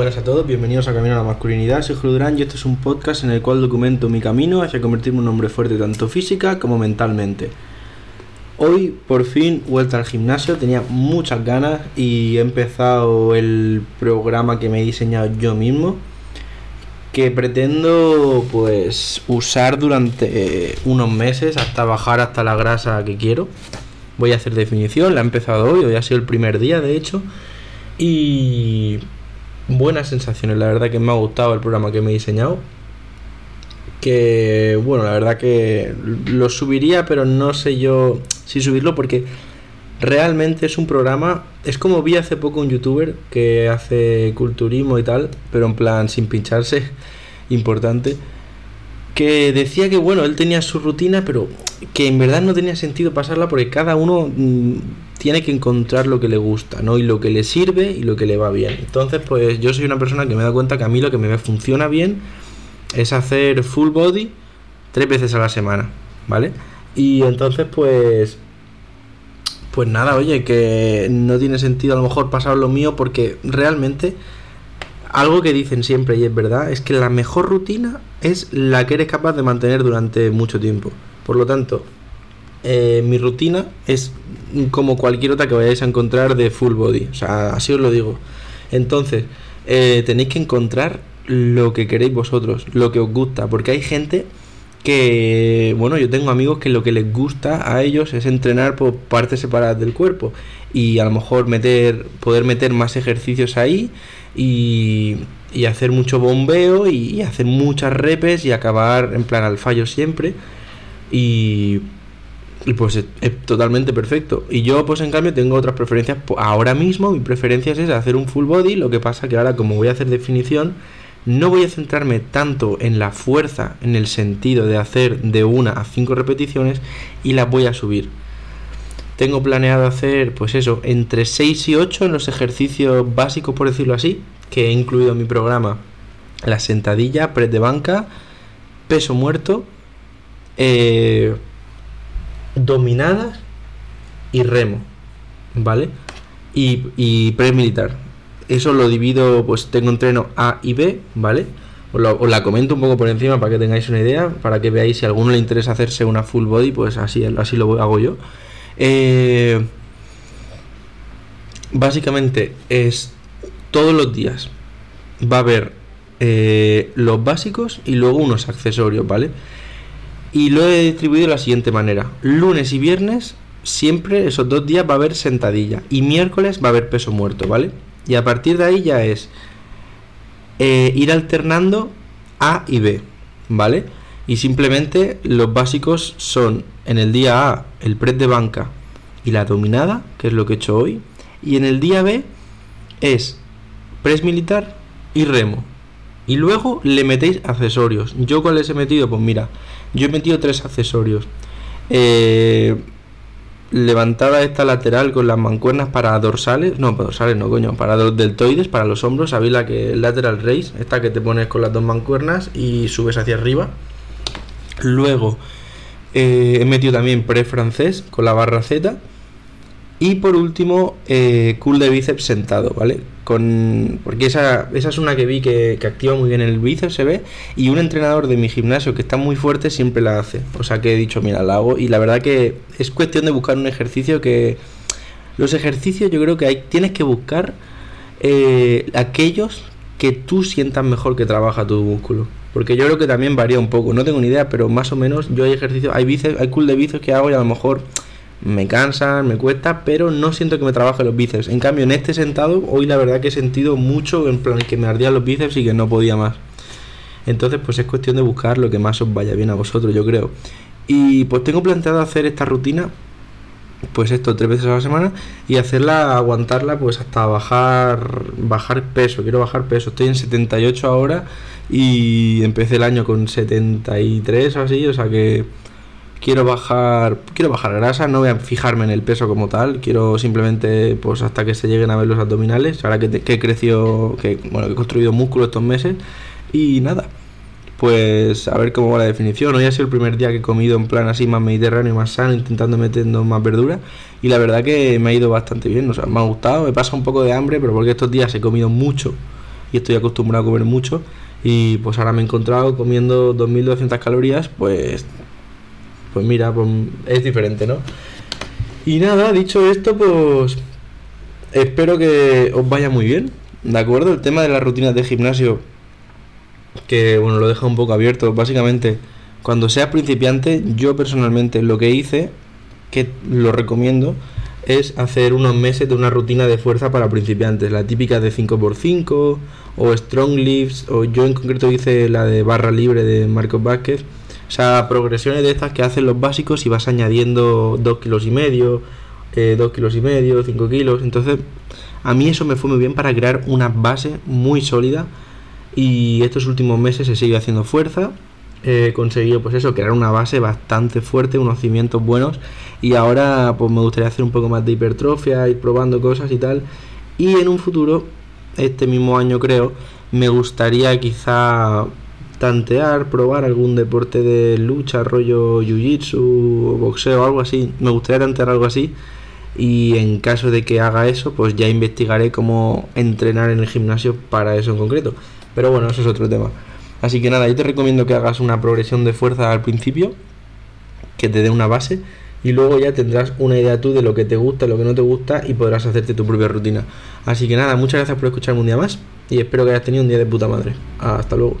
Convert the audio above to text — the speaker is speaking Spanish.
Buenas a todos, bienvenidos a Camino a la Masculinidad. Soy Julio Durán y este es un podcast en el cual documento mi camino hacia convertirme en un hombre fuerte tanto física como mentalmente. Hoy, por fin, vuelta al gimnasio, tenía muchas ganas y he empezado el programa que me he diseñado yo mismo, que pretendo pues usar durante unos meses hasta bajar hasta la grasa que quiero. Voy a hacer definición, la he empezado hoy, hoy ha sido el primer día de hecho. Y buenas sensaciones, la verdad que me ha gustado el programa que me he diseñado. Que bueno, la verdad que lo subiría, pero no sé yo si subirlo porque realmente es un programa. Es como vi hace poco un youtuber que hace culturismo y tal, pero en plan sin pincharse, importante. Que decía que bueno, él tenía su rutina, pero que en verdad no tenía sentido pasarla porque cada uno mm, tiene que encontrar lo que le gusta, ¿no? Y lo que le sirve y lo que le va bien. Entonces, pues yo soy una persona que me da cuenta que a mí lo que me funciona bien es hacer full body tres veces a la semana, ¿vale? Y entonces, pues... Pues nada, oye, que no tiene sentido a lo mejor pasar lo mío porque realmente algo que dicen siempre y es verdad es que la mejor rutina es la que eres capaz de mantener durante mucho tiempo. Por lo tanto, eh, mi rutina es como cualquier otra que vayáis a encontrar de full body. O sea, así os lo digo. Entonces, eh, tenéis que encontrar lo que queréis vosotros, lo que os gusta. Porque hay gente que, bueno, yo tengo amigos que lo que les gusta a ellos es entrenar por partes separadas del cuerpo. Y a lo mejor meter, poder meter más ejercicios ahí y, y hacer mucho bombeo y, hacer muchas repes y acabar en plan al fallo siempre. Y y pues es, totalmente perfecto. Y yo, pues en cambio, tengo otras preferencias. Ahora mismo mi preferencia es hacer un full body. Lo que pasa que ahora, como voy a hacer definición, no voy a centrarme tanto en la fuerza, en el sentido de hacer de una a cinco repeticiones, y las voy a subir. Tengo planeado hacer, pues eso, entre 6 y 8 en los ejercicios básicos, por decirlo así, que he incluido en mi programa. La sentadilla, press de banca, peso muerto, eh, dominadas y remo, ¿vale? Y, y pre-militar. Eso lo divido, pues tengo entreno A y B, ¿vale? Os, la comento un poco por encima para que tengáis una idea, para que veáis si a alguno le interesa hacerse una full body, pues así, así lo hago yo. Eh, básicamente es todos los días va a haber eh, los básicos y luego unos accesorios, ¿vale? Y lo he distribuido de la siguiente manera. Lunes y viernes, siempre esos dos días va a haber sentadilla. Y miércoles va a haber peso muerto, ¿vale? Y a partir de ahí ya es eh, ir alternando A y B, ¿vale? Y simplemente los básicos son en el día A el press de banca y la dominada, que es lo que he hecho hoy. Y en el día B es press militar y remo. Y luego le metéis accesorios. ¿Yo cuáles he metido? Pues mira, yo he metido tres accesorios. Eh, levantada esta lateral con las mancuernas para dorsales, no, para dorsales no, coño, para los deltoides, para los hombros, ¿sabéis la que lateral raise? Esta que te pones con las dos mancuernas y subes hacia arriba. Luego eh, he metido también pre francés con la barra Z. Y por último, eh, cool de bíceps sentado, ¿vale? Con, porque esa, esa es una que vi que, que, activa muy bien el bíceps, se ve. Y un entrenador de mi gimnasio que está muy fuerte siempre la hace. O sea que he dicho, mira, la hago. Y la verdad que es cuestión de buscar un ejercicio que. Los ejercicios yo creo que hay, tienes que buscar eh, aquellos que tú sientas mejor que trabaja tu músculo. Porque yo creo que también varía un poco. No tengo ni idea, pero más o menos yo hay ejercicios, hay bíceps, hay cool de bíceps que hago y a lo mejor me cansan, me cuesta, pero no siento que me trabaje los bíceps. En cambio, en este sentado, hoy la verdad que he sentido mucho en plan que me ardían los bíceps y que no podía más. Entonces, pues es cuestión de buscar lo que más os vaya bien a vosotros, yo creo. Y pues tengo planteado hacer esta rutina, pues esto tres veces a la semana y hacerla, aguantarla, pues hasta bajar, bajar peso. Quiero bajar peso. Estoy en 78 ahora y empecé el año con 73 o así, o sea que quiero bajar quiero bajar grasa no voy a fijarme en el peso como tal quiero simplemente pues hasta que se lleguen a ver los abdominales ahora que, que he crecido que bueno que he construido músculo estos meses y nada pues a ver cómo va la definición. Hoy ha sido el primer día que he comido en plan así más mediterráneo más sano intentando metiendo más verdura y la verdad que me ha ido bastante bien o sea me ha gustado he pasado un poco de hambre pero porque estos días he comido mucho y estoy acostumbrado a comer mucho y pues ahora me he encontrado comiendo 2200 calorías, pues pues mira, pues es diferente, ¿no? Y nada, dicho esto, pues espero que os vaya muy bien, ¿de acuerdo? El tema de las rutinas de gimnasio que bueno, lo deja un poco abierto, básicamente cuando seas principiante, yo personalmente lo que hice, que lo recomiendo, es hacer unos meses de una rutina de fuerza para principiantes, la típica de 5x5 o Strong Lifts, o yo en concreto hice la de barra libre de Marcos Vázquez. O sea, progresiones de estas que hacen los básicos y vas añadiendo 2 kilos y medio, 2 eh, kilos y medio, 5 kilos. Entonces, a mí eso me fue muy bien para crear una base muy sólida. Y estos últimos meses he seguido haciendo fuerza he conseguido pues eso, crear una base bastante fuerte, unos cimientos buenos y ahora pues me gustaría hacer un poco más de hipertrofia, ir probando cosas y tal y en un futuro, este mismo año creo, me gustaría quizá tantear, probar algún deporte de lucha, rollo jiu-jitsu, boxeo, algo así, me gustaría tantear algo así y en caso de que haga eso, pues ya investigaré cómo entrenar en el gimnasio para eso en concreto. Pero bueno, eso es otro tema. Así que nada, yo te recomiendo que hagas una progresión de fuerza al principio, que te dé una base y luego ya tendrás una idea tú de lo que te gusta, lo que no te gusta y podrás hacerte tu propia rutina. Así que nada, muchas gracias por escucharme un día más y espero que hayas tenido un día de puta madre. Hasta luego.